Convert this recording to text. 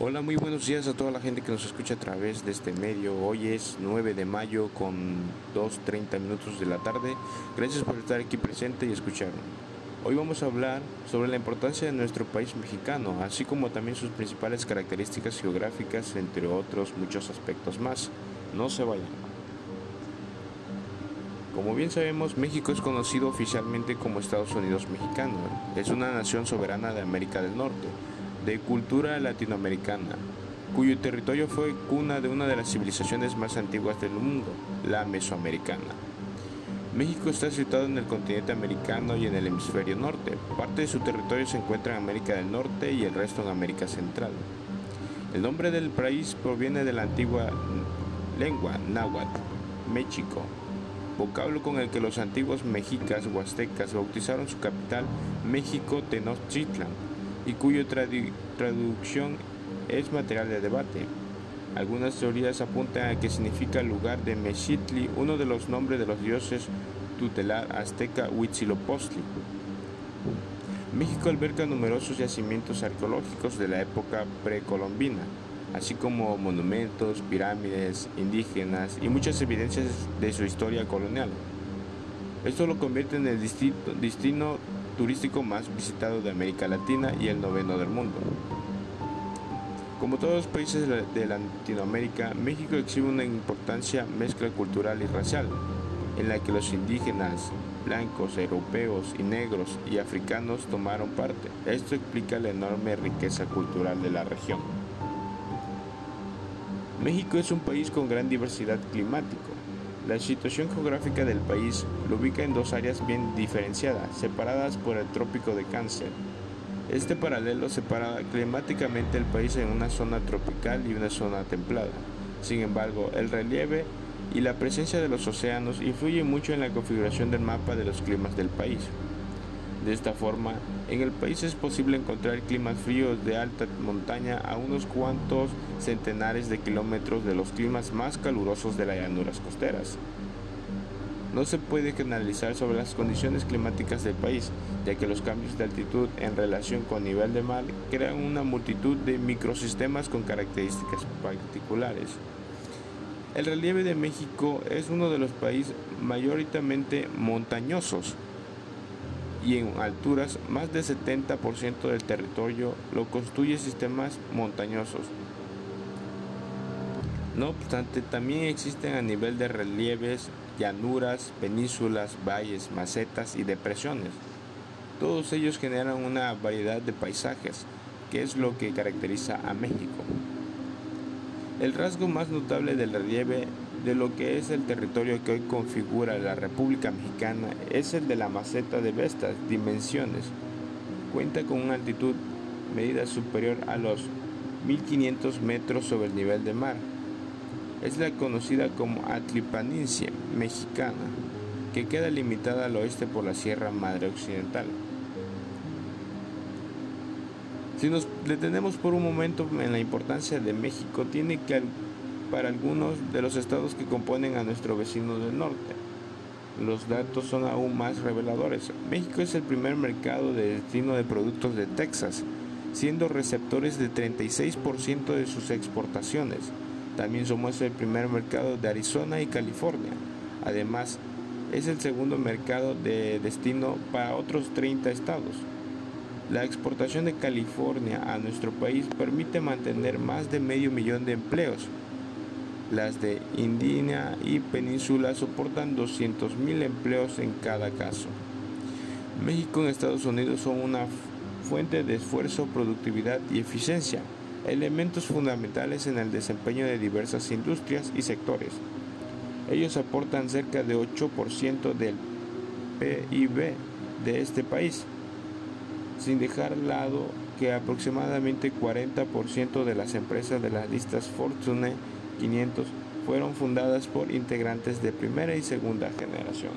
Hola, muy buenos días a toda la gente que nos escucha a través de este medio. Hoy es 9 de mayo con 2.30 minutos de la tarde. Gracias por estar aquí presente y escucharnos. Hoy vamos a hablar sobre la importancia de nuestro país mexicano, así como también sus principales características geográficas, entre otros muchos aspectos más. No se vayan. Como bien sabemos, México es conocido oficialmente como Estados Unidos mexicano. Es una nación soberana de América del Norte de cultura latinoamericana, cuyo territorio fue cuna de una de las civilizaciones más antiguas del mundo, la mesoamericana. México está situado en el continente americano y en el hemisferio norte. Parte de su territorio se encuentra en América del Norte y el resto en América Central. El nombre del país proviene de la antigua lengua náhuatl, México, vocablo con el que los antiguos mexicas o aztecas bautizaron su capital México Tenochtitlan y cuya traducción es material de debate. Algunas teorías apuntan a que significa lugar de Mexitli, uno de los nombres de los dioses tutelar azteca Huitzilopochtli. México alberga numerosos yacimientos arqueológicos de la época precolombina, así como monumentos, pirámides indígenas y muchas evidencias de su historia colonial. Esto lo convierte en el destino turístico más visitado de América Latina y el noveno del mundo. Como todos los países de Latinoamérica, México exhibe una importancia mezcla cultural y racial, en la que los indígenas, blancos, europeos y negros y africanos tomaron parte. Esto explica la enorme riqueza cultural de la región. México es un país con gran diversidad climática, la situación geográfica del país lo ubica en dos áreas bien diferenciadas, separadas por el trópico de Cáncer. Este paralelo separa climáticamente el país en una zona tropical y una zona templada. Sin embargo, el relieve y la presencia de los océanos influyen mucho en la configuración del mapa de los climas del país. De esta forma, en el país es posible encontrar climas fríos de alta montaña a unos cuantos centenares de kilómetros de los climas más calurosos de las llanuras costeras. No se puede generalizar sobre las condiciones climáticas del país, ya que los cambios de altitud en relación con nivel de mar crean una multitud de microsistemas con características particulares. El relieve de México es uno de los países mayoritariamente montañosos, y en alturas más del 70% del territorio lo constituye sistemas montañosos. No obstante, también existen a nivel de relieves, llanuras, penínsulas, valles, macetas y depresiones. Todos ellos generan una variedad de paisajes, que es lo que caracteriza a México. El rasgo más notable del relieve de lo que es el territorio que hoy configura la República Mexicana es el de la maceta de Vestas, dimensiones. Cuenta con una altitud medida superior a los 1500 metros sobre el nivel del mar. Es la conocida como Atlipanincia mexicana, que queda limitada al oeste por la Sierra Madre Occidental. Si nos detenemos por un momento en la importancia de México, tiene que para algunos de los estados que componen a nuestro vecino del norte. Los datos son aún más reveladores. México es el primer mercado de destino de productos de Texas, siendo receptores de 36% de sus exportaciones. También somos el primer mercado de Arizona y California. Además, es el segundo mercado de destino para otros 30 estados. La exportación de California a nuestro país permite mantener más de medio millón de empleos, las de Indiana y Península soportan 200.000 empleos en cada caso. México y Estados Unidos son una fuente de esfuerzo, productividad y eficiencia, elementos fundamentales en el desempeño de diversas industrias y sectores. Ellos aportan cerca de 8% del PIB de este país, sin dejar al lado que aproximadamente 40% de las empresas de las listas Fortune 500 fueron fundadas por integrantes de primera y segunda generación.